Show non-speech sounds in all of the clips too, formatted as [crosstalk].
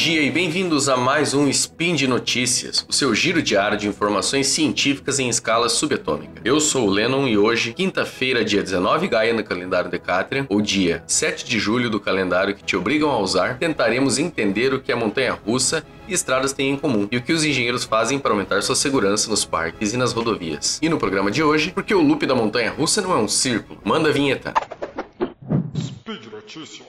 dia e bem-vindos a mais um Spin de Notícias, o seu giro diário de informações científicas em escala subatômica. Eu sou o Lennon e hoje, quinta-feira, dia 19 Gaia no calendário Decatrian, ou dia 7 de julho do calendário que te obrigam a usar, tentaremos entender o que a montanha russa e estradas têm em comum e o que os engenheiros fazem para aumentar sua segurança nos parques e nas rodovias. E no programa de hoje, porque o loop da montanha russa não é um círculo. Manda a vinheta. Speed Notícias.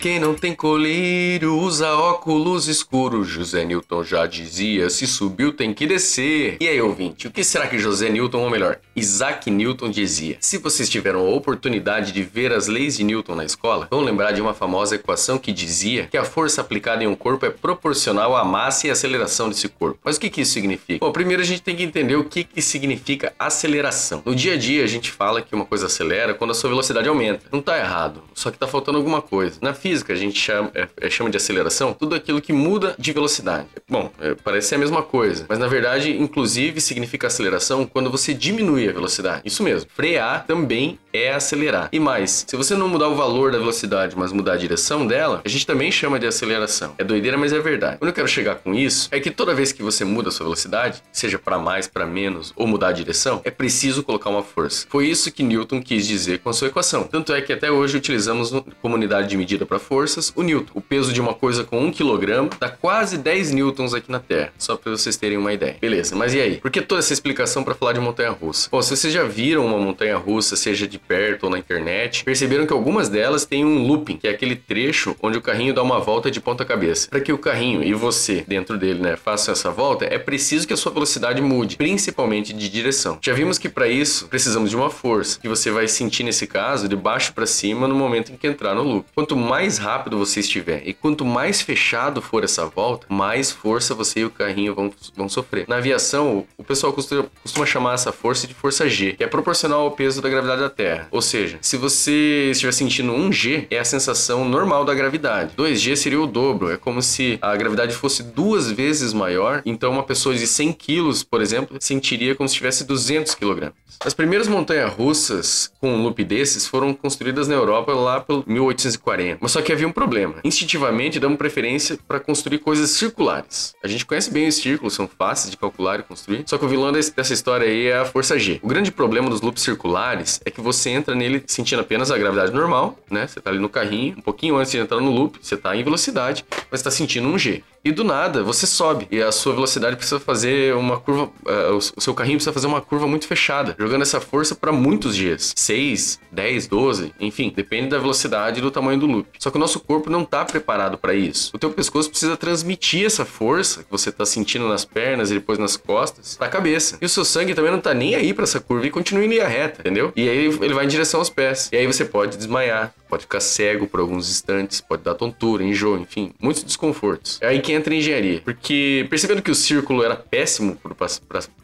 Quem não tem colírio usa óculos escuros. José Newton já dizia: se subiu tem que descer. E aí, ouvinte, o que será que José Newton, ou melhor, Isaac Newton dizia? Se vocês tiveram a oportunidade de ver as leis de Newton na escola, vão lembrar de uma famosa equação que dizia que a força aplicada em um corpo é proporcional à massa e aceleração desse corpo. Mas o que, que isso significa? Bom, primeiro a gente tem que entender o que, que significa aceleração. No dia a dia a gente fala que uma coisa acelera quando a sua velocidade aumenta. Não está errado, só que está faltando alguma coisa. Na física a gente chama, é, é, chama de aceleração tudo aquilo que muda de velocidade. Bom, é, parece ser a mesma coisa, mas na verdade, inclusive, significa aceleração quando você diminui a velocidade. Isso mesmo. Frear também é acelerar. E mais, se você não mudar o valor da velocidade, mas mudar a direção dela, a gente também chama de aceleração. É doideira, mas é verdade. Quando eu quero chegar com isso, é que toda vez que você muda a sua velocidade, seja para mais, para menos ou mudar a direção, é preciso colocar uma força. Foi isso que Newton quis dizer com a sua equação. Tanto é que até hoje utilizamos como unidade de medida para forças o newton. O peso de uma coisa com 1 kg dá quase 10 newtons aqui na Terra, só para vocês terem uma ideia. Beleza, mas e aí? Por que toda essa explicação para falar de montanha-russa? Bom, se vocês já viram uma montanha-russa, seja de perto ou na internet, perceberam que algumas delas têm um looping, que é aquele trecho onde o carrinho dá uma volta de ponta cabeça. Para que o carrinho e você dentro dele, né, façam essa volta, é preciso que a sua velocidade mude, principalmente de direção. Já vimos que para isso precisamos de uma força, que você vai sentir nesse caso de baixo para cima no momento em que entrar no loop. Quanto mais rápido você estiver e quanto mais fechado for essa volta, mais força você e o carrinho vão, vão sofrer. Na aviação, o pessoal costuma, costuma chamar essa força de força G, que é proporcional ao peso da gravidade da Terra. Ou seja, se você estiver sentindo 1G, é a sensação normal da gravidade. 2G seria o dobro, é como se a gravidade fosse duas vezes maior, então uma pessoa de 100 quilos, por exemplo, sentiria como se tivesse 200 kg. As primeiras montanhas russas com um loop desses foram construídas na Europa lá pelo 1840. Mas só que havia um problema. Instintivamente damos preferência para construir coisas circulares. A gente conhece bem os círculos, são fáceis de calcular e construir. Só que o vilão dessa história aí é a força G. O grande problema dos loops circulares é que você entra nele sentindo apenas a gravidade normal, né? Você tá ali no carrinho, um pouquinho antes de entrar no loop, você tá em velocidade, mas está sentindo um G. E do nada você sobe e a sua velocidade precisa fazer uma curva, uh, o seu carrinho precisa fazer uma curva muito fechada, jogando essa força para muitos Gs, 6, 10, 12, enfim, depende da velocidade e do tamanho do loop. Só que o nosso corpo não está preparado para isso. O teu pescoço precisa transmitir essa força que você está sentindo nas pernas e depois nas costas para a cabeça. E o seu sangue também não está nem aí para essa curva e continua em linha reta, entendeu? E aí ele vai em direção aos pés. E aí você pode desmaiar, pode ficar cego por alguns instantes, pode dar tontura, enjoo, enfim, muitos desconfortos. É aí que entra a engenharia. Porque percebendo que o círculo era péssimo para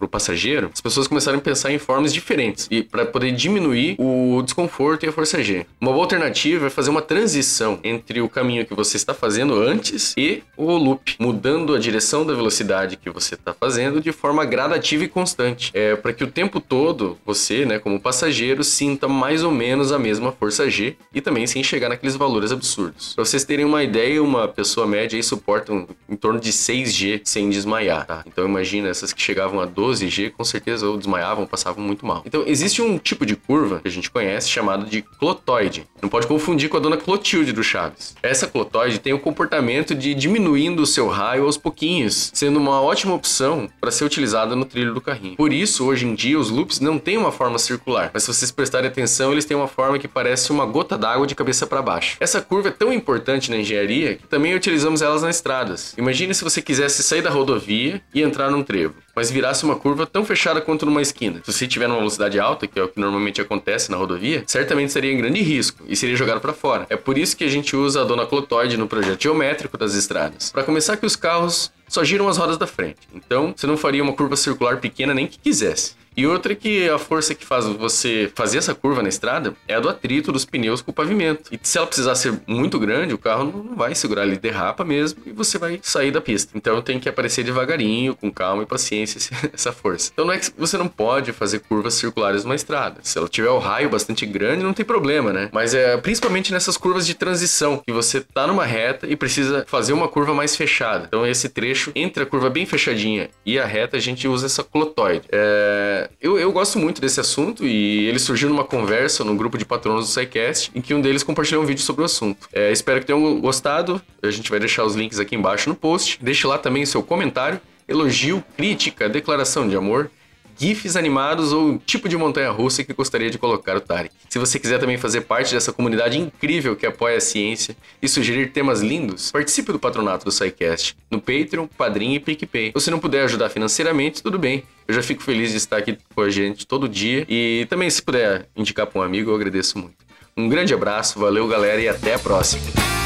o passageiro, as pessoas começaram a pensar em formas diferentes e para poder diminuir o desconforto e a força G. Uma boa alternativa é fazer uma transição entre o caminho que você está fazendo antes e o loop, mudando a direção da velocidade que você está fazendo de forma gradativa e constante. É para que o tempo todo você, né, como passageiro, sinta mais ou menos a mesma força G e também sem chegar naqueles valores absurdos. Pra vocês terem uma ideia, uma pessoa média aí suporta um, em torno de 6G sem desmaiar, tá? Então imagina, essas que chegavam a 12G, com certeza ou desmaiavam, passavam muito mal. Então existe um tipo de curva que a gente conhece chamado de clotoide. Não pode confundir com a dona Clotilde do Chaves. Essa clotoide tem o comportamento de diminuindo o seu raio aos pouquinhos, sendo uma ótima opção para ser utilizada no trilho do carrinho. Por isso, hoje em dia, os loops não têm uma forma circular, mas se vocês prestarem atenção, eles têm uma forma que parece uma gota d'água de cabeça para baixo. Essa curva é tão importante na engenharia que também utilizamos elas nas estradas. Imagine se você quisesse sair da rodovia e entrar num trevo, mas virasse uma curva tão fechada quanto numa esquina. Se você tiver numa velocidade alta, que é o que normalmente acontece na rodovia, certamente estaria em grande risco e seria jogado para fora. É por isso que a gente usa a dona clotoide no projeto geométrico das estradas. Para começar que os carros só giram as rodas da frente. Então, você não faria uma curva circular pequena nem que quisesse. E outra é que a força que faz você fazer essa curva na estrada é a do atrito dos pneus com o pavimento. E se ela precisar ser muito grande, o carro não vai segurar, ele derrapa mesmo e você vai sair da pista. Então tem que aparecer devagarinho, com calma e paciência [laughs] essa força. Então não é que você não pode fazer curvas circulares numa estrada. Se ela tiver o raio bastante grande, não tem problema, né? Mas é principalmente nessas curvas de transição, que você tá numa reta e precisa fazer uma curva mais fechada. Então esse trecho entre a curva bem fechadinha e a reta, a gente usa essa clotoide. É... Eu, eu gosto muito desse assunto e ele surgiu numa conversa no grupo de patronos do SciCast, em que um deles compartilhou um vídeo sobre o assunto. É, espero que tenham gostado. A gente vai deixar os links aqui embaixo no post. Deixe lá também o seu comentário, elogio, crítica, declaração de amor GIFs animados ou tipo de montanha russa que gostaria de colocar o Tarek. Se você quiser também fazer parte dessa comunidade incrível que apoia a ciência e sugerir temas lindos, participe do patronato do SciCast no Patreon, Padrim e PicPay. Ou se não puder ajudar financeiramente, tudo bem. Eu já fico feliz de estar aqui com a gente todo dia e também se puder indicar para um amigo, eu agradeço muito. Um grande abraço, valeu galera e até a próxima.